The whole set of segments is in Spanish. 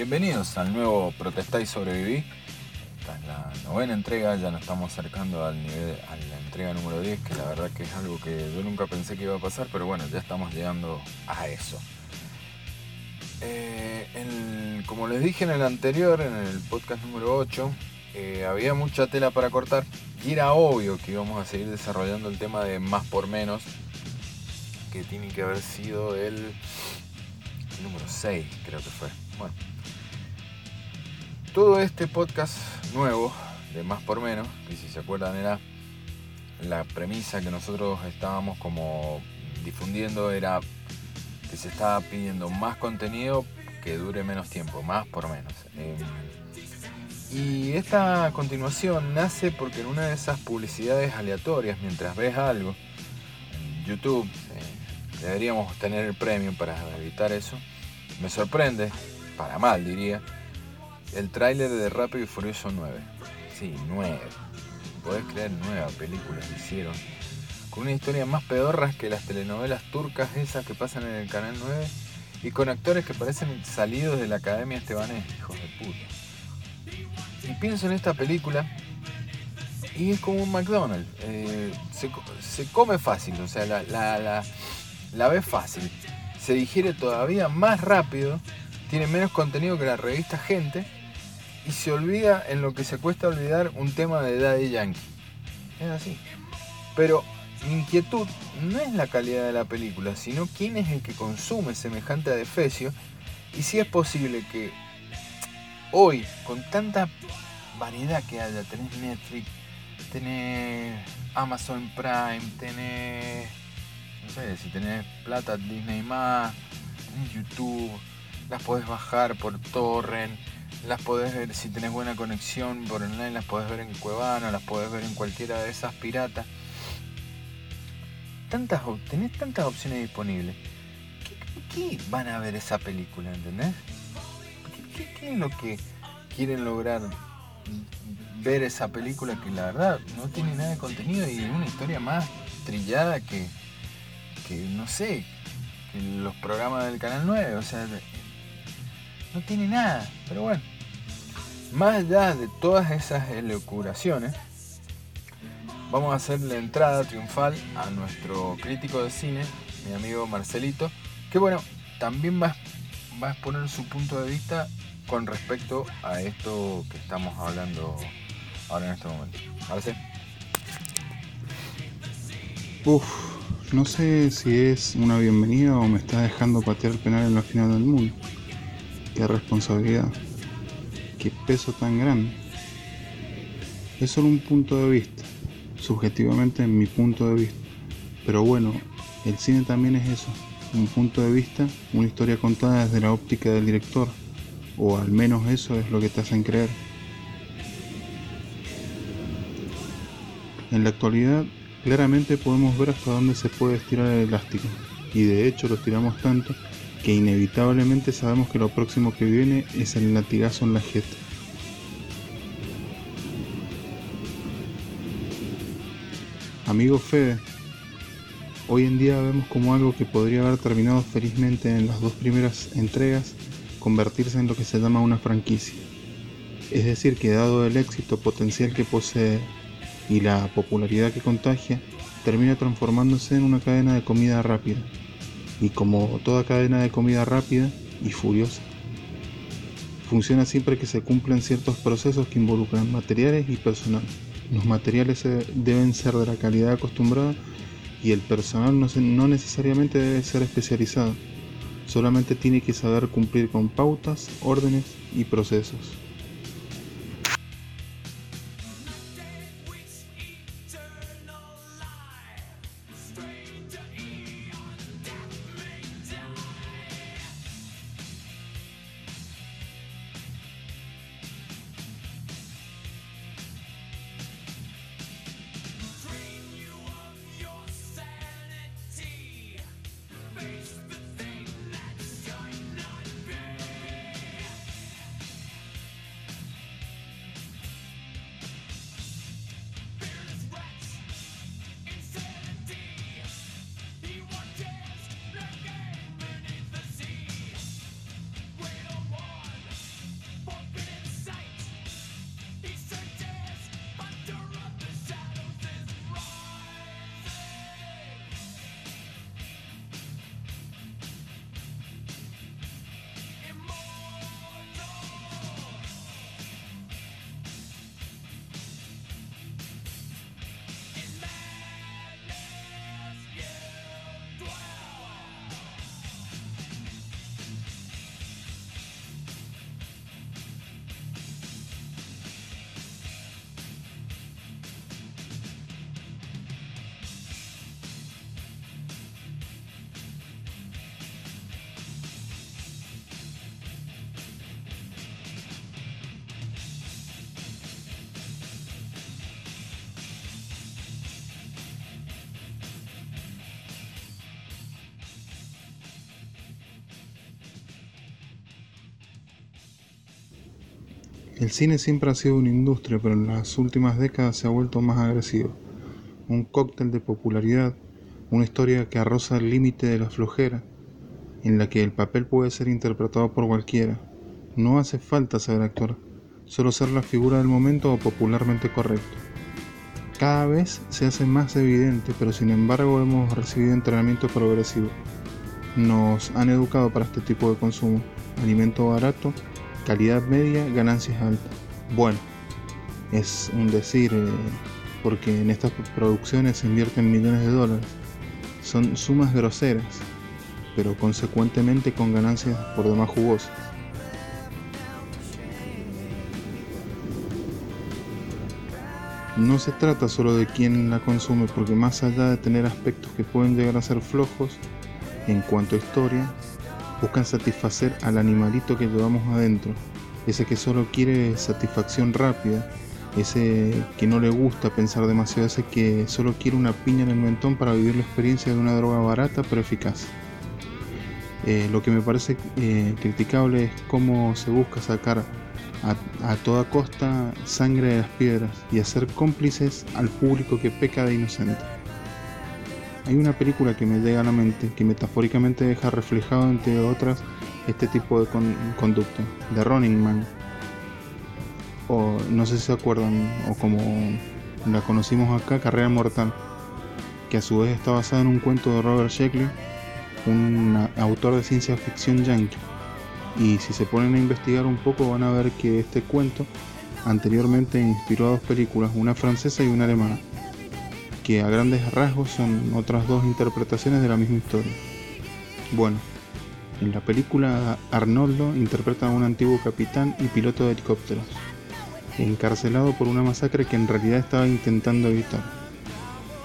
Bienvenidos al nuevo Protestá y Sobreviví. Esta es la novena entrega, ya nos estamos acercando al nivel, a la entrega número 10, que la verdad que es algo que yo nunca pensé que iba a pasar, pero bueno, ya estamos llegando a eso. Eh, como les dije en el anterior, en el podcast número 8, eh, había mucha tela para cortar y era obvio que íbamos a seguir desarrollando el tema de más por menos, que tiene que haber sido el número 6, creo que fue. Bueno, todo este podcast nuevo, de más por menos, que si se acuerdan era la premisa que nosotros estábamos como difundiendo, era que se estaba pidiendo más contenido que dure menos tiempo, más por menos. Em, y esta continuación nace porque en una de esas publicidades aleatorias, mientras ves algo en YouTube, eh, deberíamos tener el premium para evitar eso, me sorprende, para mal diría, el tráiler de Rápido y Furioso 9. Sí, 9. Podés creer, nueva película que hicieron. Con una historia más pedorra que las telenovelas turcas esas que pasan en el Canal 9 y con actores que parecen salidos de la Academia Estebanés, hijos de puta. Y pienso en esta película y es como un McDonald's. Eh, se, come fácil, o sea, la, la, la ve fácil. Se digiere todavía más rápido, tiene menos contenido que la revista Gente y se olvida en lo que se cuesta olvidar un tema de Daddy Yankee. Es así. Pero mi inquietud no es la calidad de la película, sino quién es el que consume semejante adefesio y si es posible que hoy, con tanta variedad que haya, tenés Netflix, tenés Amazon Prime, tenés, no sé, si tenés plata Disney+, tenés YouTube, las podés bajar por torrent, las podés ver, si tenés buena conexión por online, las podés ver en Cuevana, las podés ver en cualquiera de esas piratas. Tantas, tenés tantas opciones disponibles. ¿Qué, van a ver esa película, entendés? ¿Qué, es lo que quieren lograr ver esa película que la verdad no tiene nada de contenido y una historia más trillada que, que no sé, los programas del Canal 9? O sea, no tiene nada. Pero bueno, más allá de todas esas elucubraciones, vamos a hacer la entrada triunfal a nuestro crítico de cine, mi amigo Marcelito, que bueno, también va, a exponer su punto de vista con respecto a esto que estamos hablando ahora en este momento. Marcel. Uf, no sé si es una bienvenida o me está dejando patear penal en la final del mundo. Qué responsabilidad. Qué peso tan grande. Es solo un punto de vista, subjetivamente mi punto de vista. Pero bueno, el cine también es eso, un punto de vista, una historia contada desde la óptica del director, o al menos eso es lo que te hacen creer. En la actualidad, claramente podemos ver hasta dónde se puede estirar el elástico, y de hecho lo estiramos tanto que inevitablemente sabemos que lo próximo que viene es el latigazo en la jeta. Amigo Fede, hoy en día vemos como algo que podría haber terminado felizmente en las dos primeras entregas, convertirse en lo que se llama una franquicia. Es decir, que dado el éxito potencial que posee y la popularidad que contagia, termina transformándose en una cadena de comida rápida y como toda cadena de comida rápida y furiosa. Funciona siempre que se cumplen ciertos procesos que involucran materiales y personal. Los materiales deben ser de la calidad acostumbrada y el personal no, no necesariamente debe ser especializado, solamente tiene que saber cumplir con pautas, órdenes y procesos. El cine siempre ha sido una industria, pero en las últimas décadas se ha vuelto más agresivo. Un cóctel de popularidad, una historia que arroza el límite de la flojera, en la que el papel puede ser interpretado por cualquiera. No hace falta saber actuar, solo ser la figura del momento o popularmente correcto. Cada vez se hace más evidente, pero sin embargo hemos recibido entrenamiento progresivo. Nos han educado para este tipo de consumo. Alimento barato, calidad media, ganancias altas. Bueno, es un decir, eh, porque en estas producciones se invierten millones de dólares. Son sumas groseras, pero consecuentemente con ganancias por demás jugosas. No se trata solo de quién la consume, porque más allá de tener aspectos que pueden llegar a ser flojos en cuanto a historia, buscan satisfacer al animalito que llevamos adentro, ese que solo quiere satisfacción rápida, ese que no le gusta pensar demasiado, ese que solo quiere una piña en el mentón para vivir la experiencia de una droga barata pero eficaz. Eh, lo que me parece eh, criticable es cómo se busca sacar a, toda costa sangre de las piedras y hacer cómplices al público que peca de inocente. Hay una película que me llega a la mente que metafóricamente deja reflejado entre otras este tipo de conducta, de Running Man. O no sé si se acuerdan, o como la conocimos acá, Carrera Mortal, que a su vez está basada en un cuento de Robert Sheckley, un autor de ciencia ficción yankee y si se ponen a investigar un poco van a ver que este cuento anteriormente inspiró a dos películas, una francesa y una alemana, que a grandes rasgos son otras dos interpretaciones de la misma historia. Bueno, en la película Arnoldo interpreta a un antiguo capitán y piloto de helicópteros, encarcelado por una masacre que en realidad estaba intentando evitar.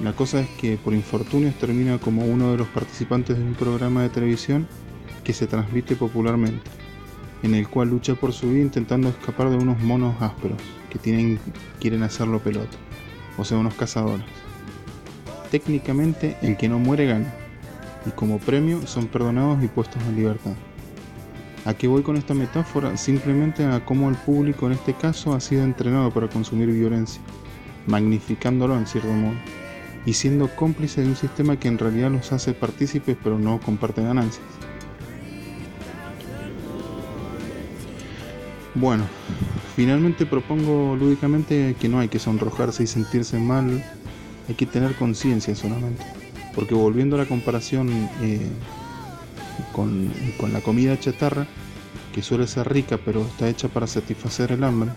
La cosa es que por infortunios termina como uno de los participantes de un programa de televisión que se transmite popularmente, en el cual lucha por su vida intentando escapar de unos monos ásperos que tienen, quieren hacerlo pelota, o sea, unos cazadores. Técnicamente, el que no muere gana, y como premio son perdonados y puestos en libertad. ¿A qué voy con esta metáfora? Simplemente a cómo el público en este caso ha sido entrenado para consumir violencia, magnificándolo en cierto modo, y siendo cómplice de un sistema que en realidad los hace partícipes pero no comparte ganancias. Bueno, finalmente propongo lúdicamente que no hay que sonrojarse y sentirse mal, hay que tener conciencia solamente. Porque volviendo a la comparación eh, con, con la comida chatarra, que suele ser rica pero está hecha para satisfacer el hambre,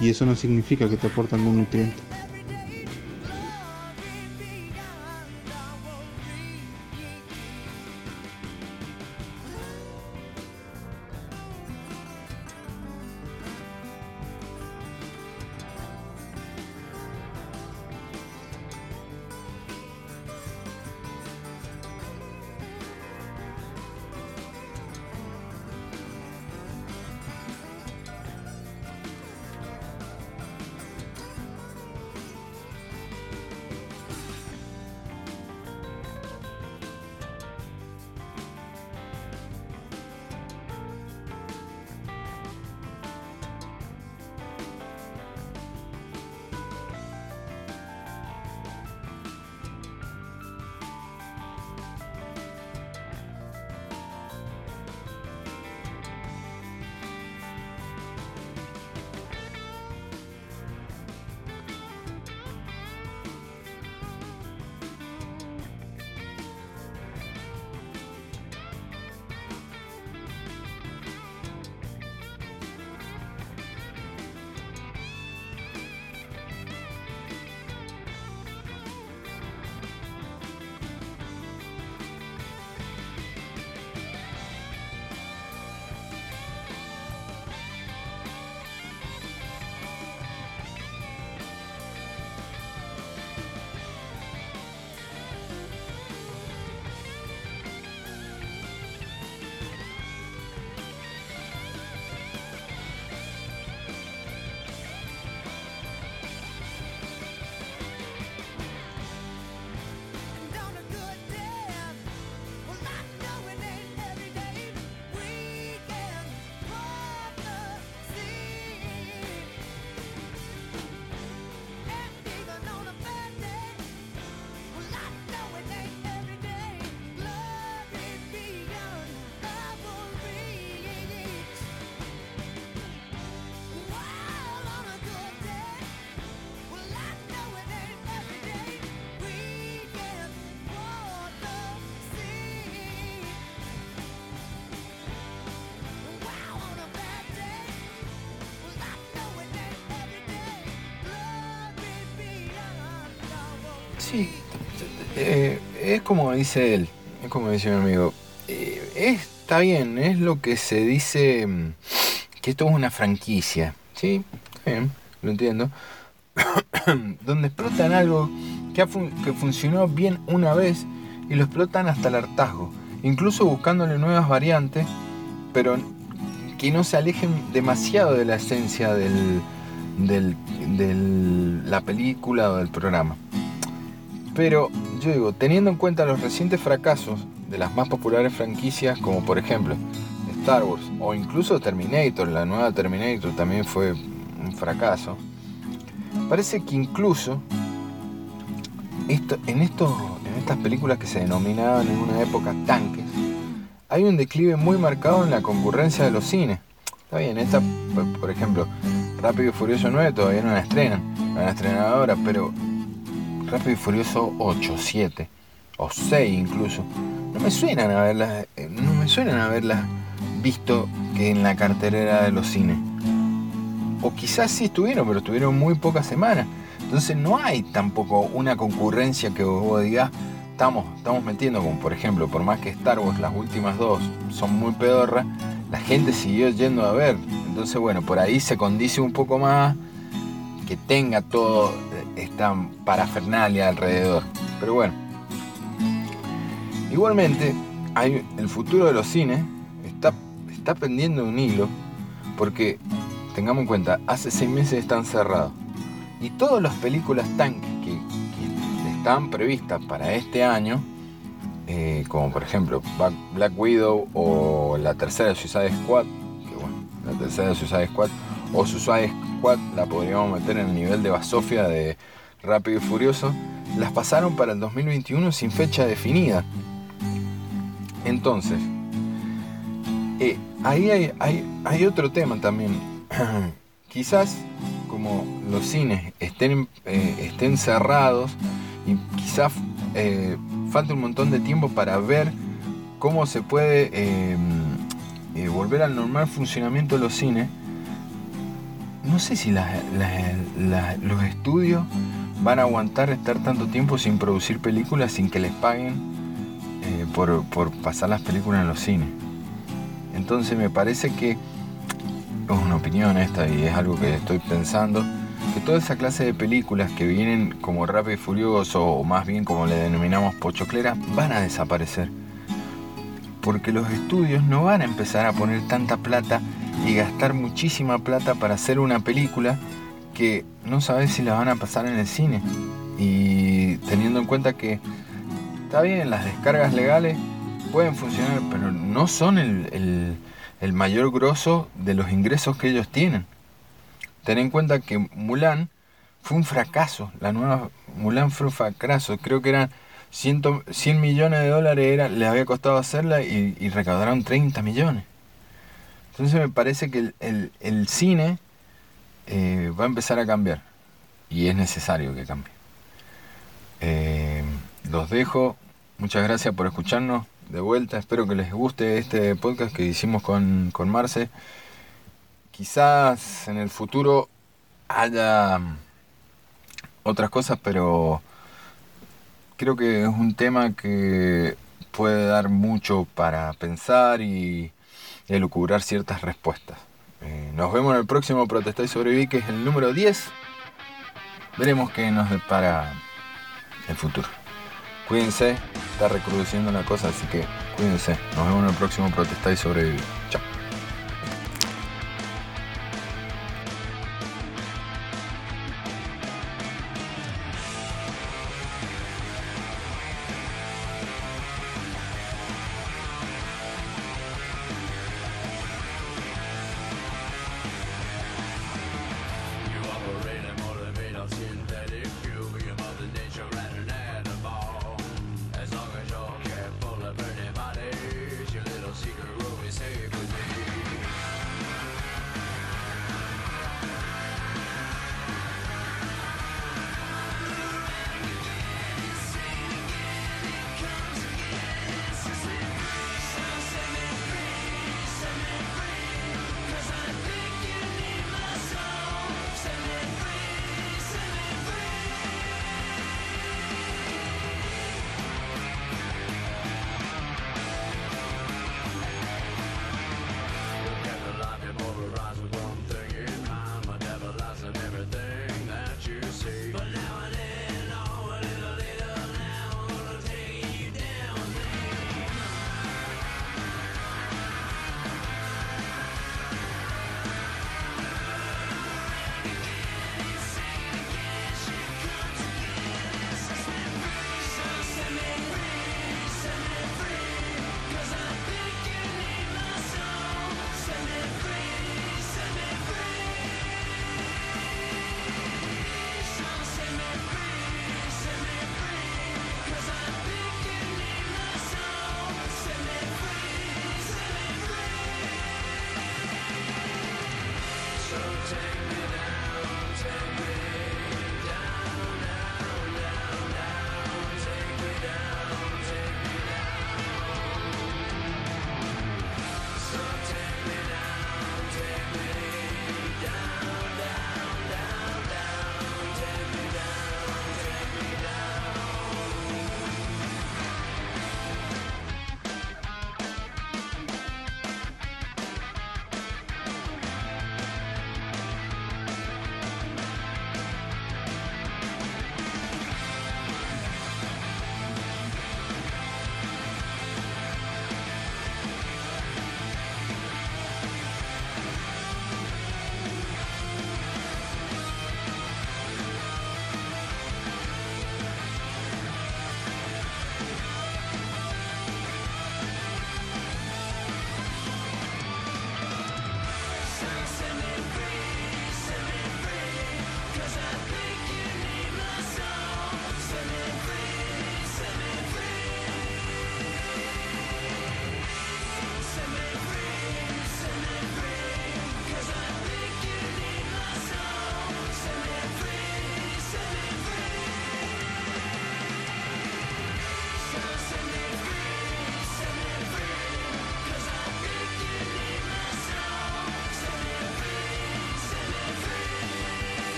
y eso no significa que te aporte algún nutriente. Sí, eh, es como dice él, es como dice mi amigo. Eh, está bien, es lo que se dice mm, que esto es una franquicia. Sí, lo entiendo. Donde explotan algo que, funcionó bien una vez y lo explotan hasta el hartazgo. Incluso buscándole nuevas variantes, pero que no se alejen demasiado de la esencia del, de la película o del programa. Pero yo digo, teniendo en cuenta los recientes fracasos de las más populares franquicias, como por ejemplo Star Wars o incluso Terminator, la nueva Terminator también fue un fracaso, parece que incluso esto, en, esto, en estas películas que se denominaban en una época tanques, hay un declive muy marcado en la concurrencia de los cines. Está bien, esta, por ejemplo, Rápido y Furioso 9 todavía no la estrenan, la van a ahora, pero Rápido y Furioso 8, 7 o 6 incluso, no me suenan a verlas, eh, no me suenan a verlas visto que en la cartelera de los cines. O quizás sí estuvieron, pero estuvieron muy pocas semanas. Entonces no hay tampoco una concurrencia que vos digas, estamos, estamos metiendo, como por ejemplo, por más que Star Wars las últimas dos son muy pedorras, la gente siguió yendo a ver. Entonces bueno, por ahí se condice un poco más que tenga todo esta parafernalia alrededor. Pero bueno. Igualmente, hay, el futuro de los cines está, está pendiendo un hilo porque, tengamos en cuenta, hace seis meses están cerrados. Y todas las películas tanques que, estaban previstas para este año, eh, como por ejemplo Black Widow o la tercera Suicide Squad, que bueno, la tercera Suicide Squad, o Suicide La podríamos meter en el nivel de basofia de Rápido y Furioso, las pasaron para el 2021 sin fecha definida. Entonces, eh, ahí hay, hay, otro tema también. quizás como los cines estén, eh, estén cerrados y quizás eh, falte un montón de tiempo para ver cómo se puede volver al normal funcionamiento de los cines, no sé si los estudios van a aguantar estar tanto tiempo sin producir películas sin que les paguen eh, por, pasar las películas en los cines. Entonces me parece que, es una opinión esta y es algo que estoy pensando, que toda esa clase de películas que vienen como Rápido y Furioso o más bien como le denominamos Pochoclera van a desaparecer. Porque los estudios no van a empezar a poner tanta plata y gastar muchísima plata para hacer una película que no sabes si la van a pasar en el cine. Y teniendo en cuenta que está bien, las descargas legales pueden funcionar, pero no son el, mayor grosso de los ingresos que ellos tienen. Ten en cuenta que Mulan fue un fracaso. La nueva Mulan fue un fracaso. Creo que eran 100, 100 millones de dólares era, les había costado hacerla y, recaudaron 30 millones. Entonces me parece que el, el cine eh, va a empezar a cambiar y es necesario que cambie. Eh, los dejo, muchas gracias por escucharnos de vuelta, espero que les guste este podcast que hicimos con, con Marce. Quizás en el futuro haya otras cosas, pero creo que es un tema que puede dar mucho para pensar y elucubrar ciertas respuestas. Eh, nos vemos en el próximo Protestar y Sobreviví, que es el número 10. Veremos qué nos depara el futuro. Cuídense, está recrudeciendo la cosa, así que cuídense. Nos vemos en el próximo Protestar y Sobrevivir. Chao.